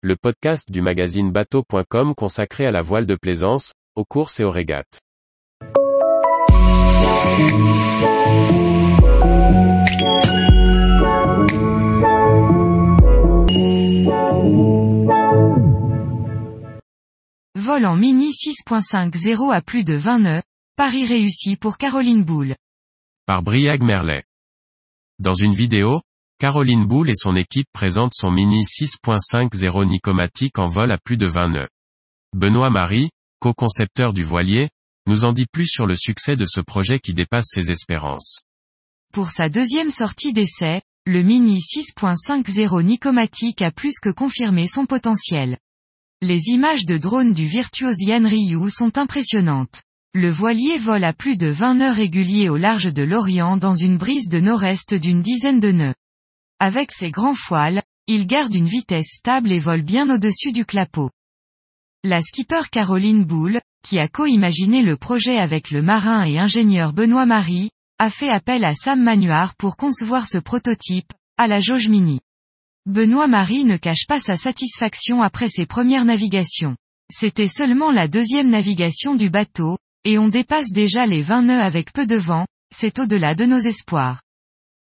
le podcast du magazine bateau.com consacré à la voile de plaisance, aux courses et aux régates. Vol en Mini 6.50 à plus de 20 nœuds, Paris réussi pour Caroline Boulle. Par Briag Merlet. Dans une vidéo, Caroline Boulle et son équipe présentent son Mini 6.50 Nicomatique en vol à plus de 20 nœuds. Benoît Marie, co-concepteur du voilier, nous en dit plus sur le succès de ce projet qui dépasse ses espérances. Pour sa deuxième sortie d'essai, le Mini 6.50 Nicomatique a plus que confirmé son potentiel. Les images de drone du virtuose Yan Ryu sont impressionnantes. Le voilier vole à plus de 20 nœuds réguliers au large de l'Orient dans une brise de nord-est d'une dizaine de nœuds. Avec ses grands foiles, il garde une vitesse stable et vole bien au-dessus du clapot. La skipper Caroline Boulle, qui a co-imaginé le projet avec le marin et ingénieur Benoît Marie, a fait appel à Sam Manuard pour concevoir ce prototype, à la jauge mini. Benoît Marie ne cache pas sa satisfaction après ses premières navigations. C'était seulement la deuxième navigation du bateau, et on dépasse déjà les 20 nœuds avec peu de vent, c'est au-delà de nos espoirs.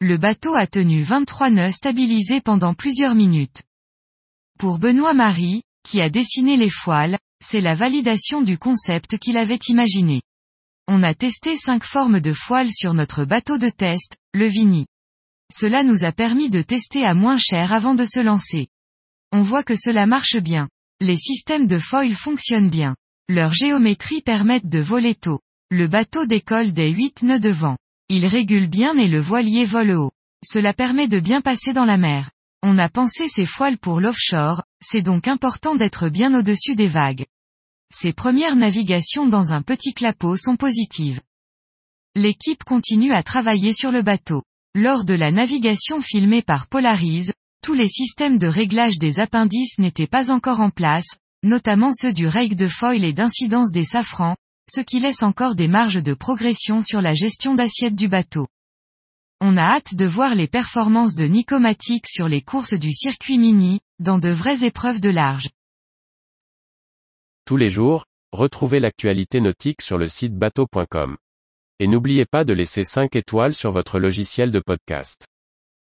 Le bateau a tenu 23 nœuds stabilisés pendant plusieurs minutes. Pour Benoît Marie, qui a dessiné les foiles, c'est la validation du concept qu'il avait imaginé. On a testé cinq formes de foiles sur notre bateau de test, le Vini. Cela nous a permis de tester à moins cher avant de se lancer. On voit que cela marche bien. Les systèmes de foil fonctionnent bien. Leur géométrie permettent de voler tôt. Le bateau décolle des 8 nœuds de vent. Il régule bien et le voilier vole haut. Cela permet de bien passer dans la mer. On a pensé ces foiles pour l'offshore, c'est donc important d'être bien au-dessus des vagues. Ces premières navigations dans un petit clapot sont positives. L'équipe continue à travailler sur le bateau. Lors de la navigation filmée par Polarise, tous les systèmes de réglage des appendices n'étaient pas encore en place, notamment ceux du rake de foil et d'incidence des safrans, ce qui laisse encore des marges de progression sur la gestion d'assiette du bateau. On a hâte de voir les performances de Nicomatic sur les courses du circuit mini, dans de vraies épreuves de large. Tous les jours, retrouvez l'actualité nautique sur le site bateau.com. Et n'oubliez pas de laisser 5 étoiles sur votre logiciel de podcast.